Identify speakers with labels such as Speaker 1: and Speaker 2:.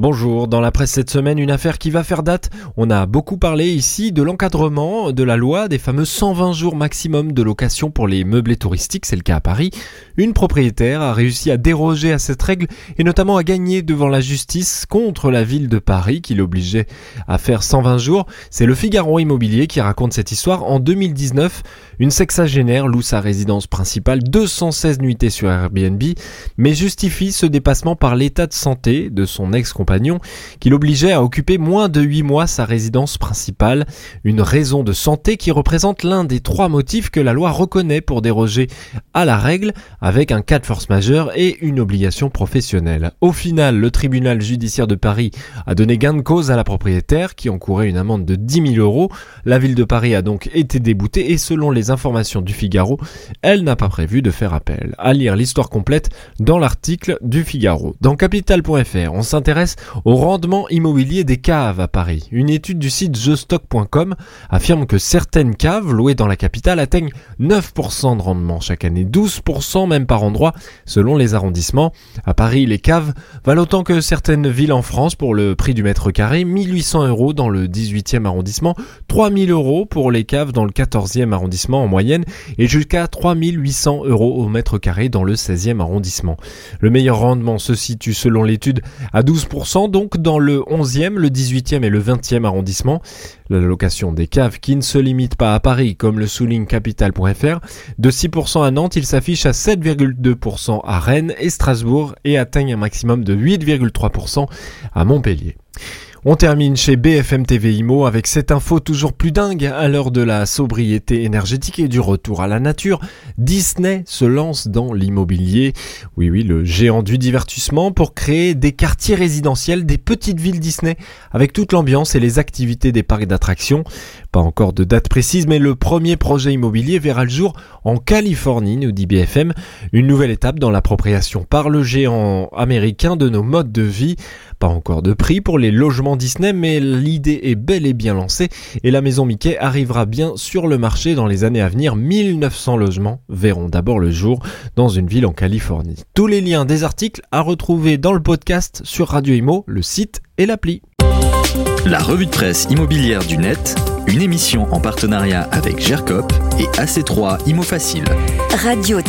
Speaker 1: Bonjour, dans la presse cette semaine, une affaire qui va faire date. On a beaucoup parlé ici de l'encadrement de la loi des fameux 120 jours maximum de location pour les meublés touristiques, c'est le cas à Paris. Une propriétaire a réussi à déroger à cette règle et notamment à gagner devant la justice contre la ville de Paris qui l'obligeait à faire 120 jours. C'est le Figaro Immobilier qui raconte cette histoire. En 2019, une sexagénaire loue sa résidence principale 216 nuitées sur Airbnb, mais justifie ce dépassement par l'état de santé de son qui l'obligeait à occuper moins de 8 mois sa résidence principale, une raison de santé qui représente l'un des trois motifs que la loi reconnaît pour déroger à la règle avec un cas de force majeure et une obligation professionnelle. Au final, le tribunal judiciaire de Paris a donné gain de cause à la propriétaire qui encourait une amende de 10 000 euros. La ville de Paris a donc été déboutée et selon les informations du Figaro, elle n'a pas prévu de faire appel. À lire l'histoire complète dans l'article du Figaro. Dans capital.fr, on s'intéresse au rendement immobilier des caves à Paris. Une étude du site thestock.com affirme que certaines caves louées dans la capitale atteignent 9% de rendement chaque année, 12% même par endroit selon les arrondissements. À Paris, les caves valent autant que certaines villes en France pour le prix du mètre carré, 1800 euros dans le 18e arrondissement, 3000 euros pour les caves dans le 14e arrondissement en moyenne et jusqu'à 3800 euros au mètre carré dans le 16e arrondissement. Le meilleur rendement se situe selon l'étude à 12% donc dans le 11e, le 18e et le 20e arrondissement. La location des caves qui ne se limite pas à Paris comme le souligne capital.fr. De 6% à Nantes, il s'affiche à 7,2% à Rennes et Strasbourg et atteigne un maximum de 8,3% à Montpellier. On termine chez BFM TV Imo avec cette info toujours plus dingue à l'heure de la sobriété énergétique et du retour à la nature. Disney se lance dans l'immobilier. Oui, oui, le géant du divertissement pour créer des quartiers résidentiels, des petites villes Disney avec toute l'ambiance et les activités des parcs d'attractions. Pas encore de date précise, mais le premier projet immobilier verra le jour en Californie, nous dit BFM. Une nouvelle étape dans l'appropriation par le géant américain de nos modes de vie. Pas encore de prix pour les logements Disney, mais l'idée est bel et bien lancée et la maison Mickey arrivera bien sur le marché dans les années à venir. 1900 logements verront d'abord le jour dans une ville en Californie. Tous les liens des articles à retrouver dans le podcast sur Radio Imo, le site et l'appli.
Speaker 2: La revue de presse immobilière du net, une émission en partenariat avec GERCOP et AC3 Imo Facile.
Speaker 3: Radio